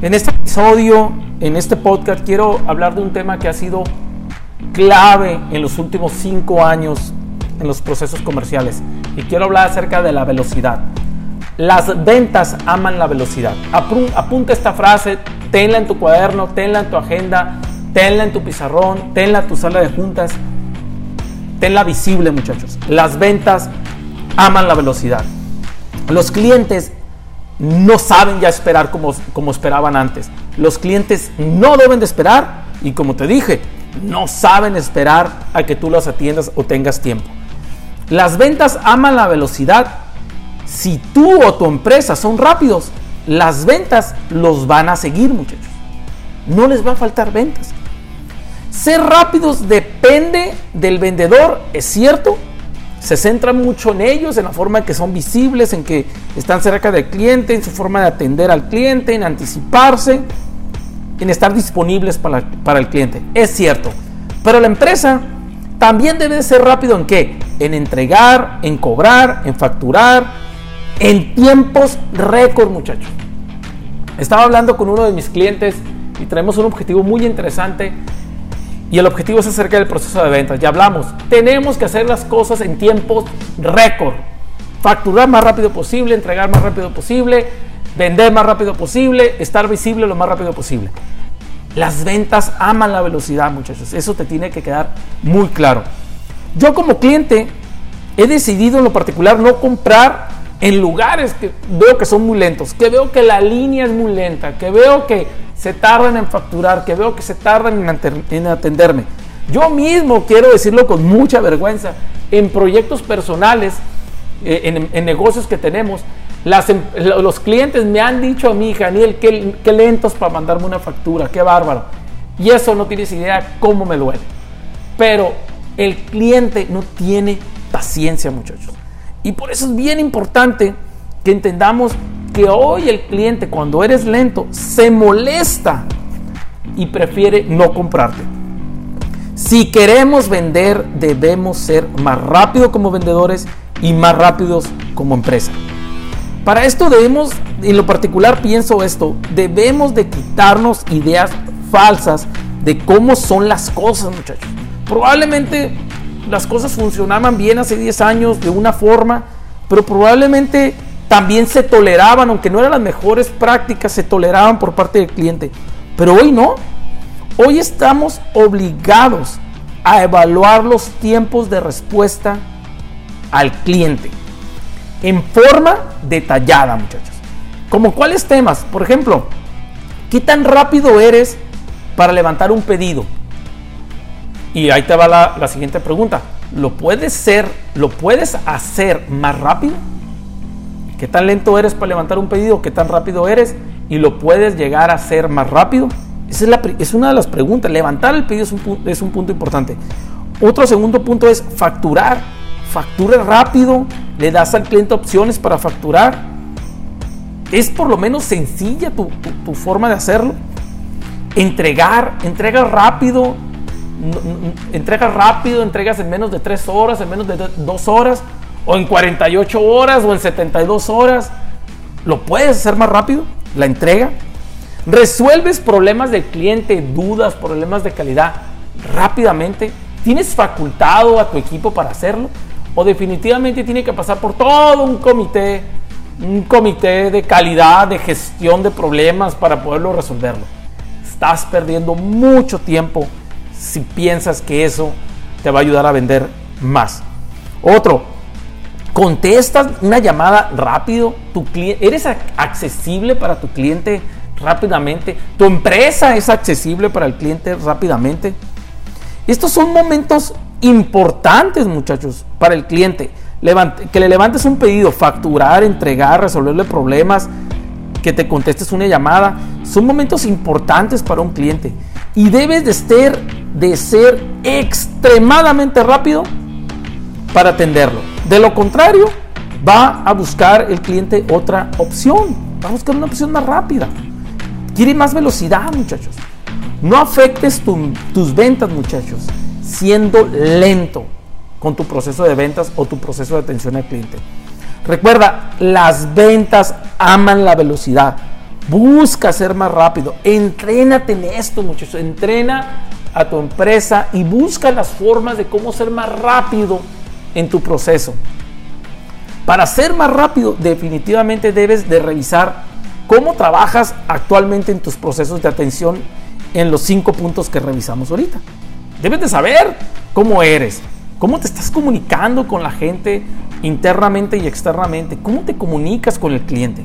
En este episodio, en este podcast, quiero hablar de un tema que ha sido clave en los últimos cinco años en los procesos comerciales. Y quiero hablar acerca de la velocidad. Las ventas aman la velocidad. Apunta esta frase, tenla en tu cuaderno, tenla en tu agenda, tenla en tu pizarrón, tenla en tu sala de juntas. Tenla visible, muchachos. Las ventas aman la velocidad. Los clientes no saben ya esperar como, como esperaban antes. Los clientes no deben de esperar y como te dije, no saben esperar a que tú los atiendas o tengas tiempo. Las ventas aman la velocidad. Si tú o tu empresa son rápidos, las ventas los van a seguir, muchachos. No les va a faltar ventas. Ser rápidos depende del vendedor, es cierto, se centra mucho en ellos, en la forma en que son visibles, en que están cerca del cliente, en su forma de atender al cliente, en anticiparse, en estar disponibles para, para el cliente. Es cierto. Pero la empresa también debe ser rápido en qué? En entregar, en cobrar, en facturar, en tiempos récord, muchachos. Estaba hablando con uno de mis clientes y traemos un objetivo muy interesante y el objetivo es acerca del proceso de ventas. Ya hablamos. Tenemos que hacer las cosas en tiempos récord. Facturar más rápido posible, entregar más rápido posible, vender más rápido posible, estar visible lo más rápido posible. Las ventas aman la velocidad, muchachos. Eso te tiene que quedar muy claro. Yo como cliente he decidido en lo particular no comprar en lugares que veo que son muy lentos, que veo que la línea es muy lenta, que veo que se tardan en facturar, que veo que se tardan en atenderme. Yo mismo, quiero decirlo con mucha vergüenza, en proyectos personales, eh, en, negocios que tenemos, em, los clientes me han dicho a mí, Daniel, qué, qué lentos para mandarme una factura, qué bárbaro. Y eso no tienes idea cómo me duele. Pero el cliente no tiene paciencia, muchachos. Y por eso es bien importante que entendamos que hoy el cliente cuando eres lento se molesta y prefiere no comprarte. Si queremos vender, debemos ser más rápidos como vendedores y más rápidos como empresa. Para esto debemos, en lo particular pienso esto, debemos de quitarnos ideas falsas de cómo son las cosas, muchachos. Probablemente las cosas funcionaban bien hace 10 años de una forma, pero probablemente también se toleraban, aunque no eran las mejores prácticas, se toleraban por parte del cliente. Pero hoy no. Hoy estamos obligados a evaluar los tiempos de respuesta al cliente en forma detallada, muchachos. Como cuáles temas, por ejemplo, ¿qué tan rápido eres para levantar un pedido? Y ahí te va la, la siguiente pregunta. ¿Lo puedes ser, lo puedes hacer más rápido? ¿Qué tan lento eres para levantar un pedido? ¿Qué tan rápido eres? ¿Y lo puedes llegar a hacer más rápido? Esa es, una de las preguntas. Levantar el pedido es un, punto importante. Otro segundo punto es facturar. Factura rápido. Le das al cliente opciones para facturar. Es por lo menos sencilla tu, forma de hacerlo. Entregar. Entrega rápido. Entrega rápido. Entregas en menos de tres horas, en menos de dos horas o en 48 horas o en 72 horas. ¿Lo puedes hacer más rápido? La entrega. Resuelves problemas del cliente, dudas, problemas de calidad rápidamente. ¿Tienes facultado a tu equipo para hacerlo? ¿O definitivamente tiene que pasar por todo un comité, un comité de calidad, de gestión de problemas para poderlo resolverlo? Estás perdiendo mucho tiempo si piensas que eso te va a ayudar a vender más. Otro, contestas una llamada rápido, eres accesible para tu cliente rápidamente, tu empresa es accesible para el cliente rápidamente. Estos son momentos importantes, muchachos, para el cliente. que le levantes un pedido, facturar, entregar, resolverle problemas, que te contestes una llamada, son momentos importantes para un cliente y debes de ser, de ser extremadamente rápido para atenderlo. De lo contrario, va a buscar el cliente otra opción. Va a buscar una opción más rápida. Quiere más velocidad, muchachos. No afectes tus ventas, muchachos, siendo lento con tu proceso de ventas o tu proceso de atención al cliente. Recuerda, las ventas aman la velocidad. Busca ser más rápido. Entrénate en esto, muchachos. Entrena a tu empresa y busca las formas de cómo ser más rápido en tu proceso. Para ser más rápido, definitivamente debes de revisar cómo trabajas actualmente en tus procesos de atención en los cinco puntos que revisamos ahorita. Debes de saber cómo eres, cómo te estás comunicando con la gente internamente y externamente, cómo te comunicas con el cliente.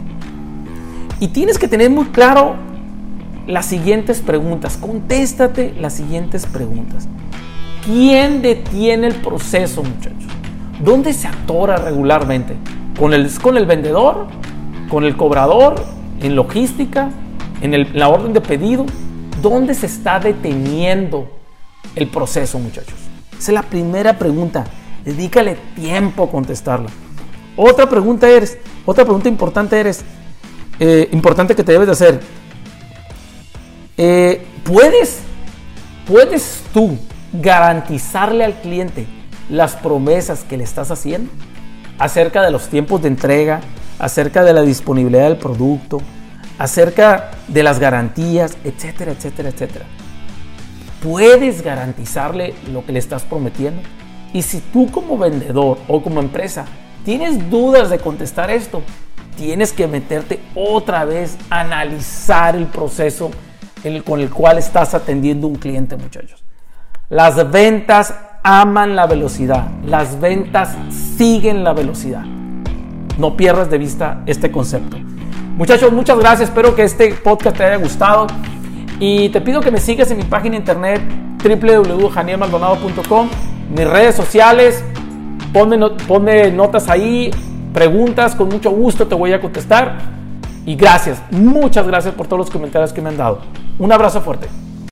Y tienes que tener muy claro las siguientes preguntas. Contéstate las siguientes preguntas. ¿Quién detiene el proceso, muchachos? ¿Dónde se atora regularmente? ¿Con el, con el vendedor? ¿Con el cobrador? ¿En logística? ¿En la orden de pedido? ¿Dónde se está deteniendo el proceso, muchachos? Esa es la primera pregunta. Dedícale tiempo a contestarla. Otra pregunta eres, otra pregunta importante eres, eh, importante que te debes de hacer. Eh, ¿Puedes, puedes tú garantizarle al cliente las promesas que le estás haciendo acerca de los tiempos de entrega, acerca de la disponibilidad del producto, acerca de las garantías, etcétera, etcétera, etcétera. ¿Puedes garantizarle lo que le estás prometiendo? Y si tú como vendedor o como empresa tienes dudas de contestar esto, tienes que meterte otra vez a analizar el proceso con el cual estás atendiendo un cliente, muchachos. Las ventas aman la velocidad. Las ventas siguen la velocidad. No pierdas de vista este concepto. Muchachos, muchas gracias. Espero que este podcast te haya gustado. Y te pido que me sigas en mi página internet www.janielmaldonado.com, mis redes sociales. Ponme, ponme notas ahí, preguntas, con mucho gusto te voy a contestar. Y gracias, muchas gracias por todos los comentarios que me han dado. Un abrazo fuerte.